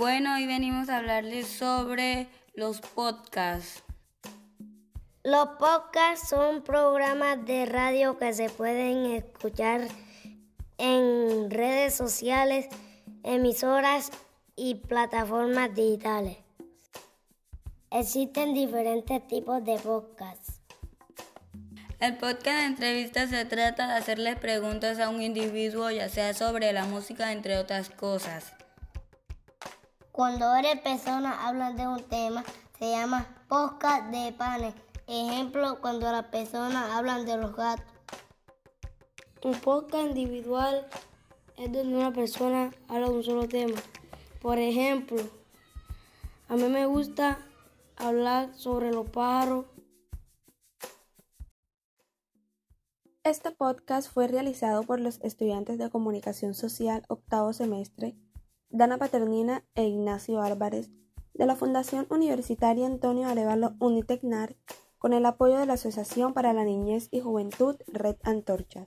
Bueno, hoy venimos a hablarles sobre los podcasts. Los podcasts son programas de radio que se pueden escuchar en redes sociales, emisoras y plataformas digitales. Existen diferentes tipos de podcasts. El podcast de entrevistas se trata de hacerle preguntas a un individuo, ya sea sobre la música, entre otras cosas. Cuando varias personas hablan de un tema, se llama podcast de panes. Ejemplo, cuando las personas hablan de los gatos. Un podcast individual es donde una persona habla de un solo tema. Por ejemplo, a mí me gusta hablar sobre los pájaros. Este podcast fue realizado por los estudiantes de Comunicación Social octavo semestre, Dana Paternina e Ignacio Álvarez, de la Fundación Universitaria Antonio Arevalo Unitecnar, con el apoyo de la Asociación para la Niñez y Juventud Red Antorchas.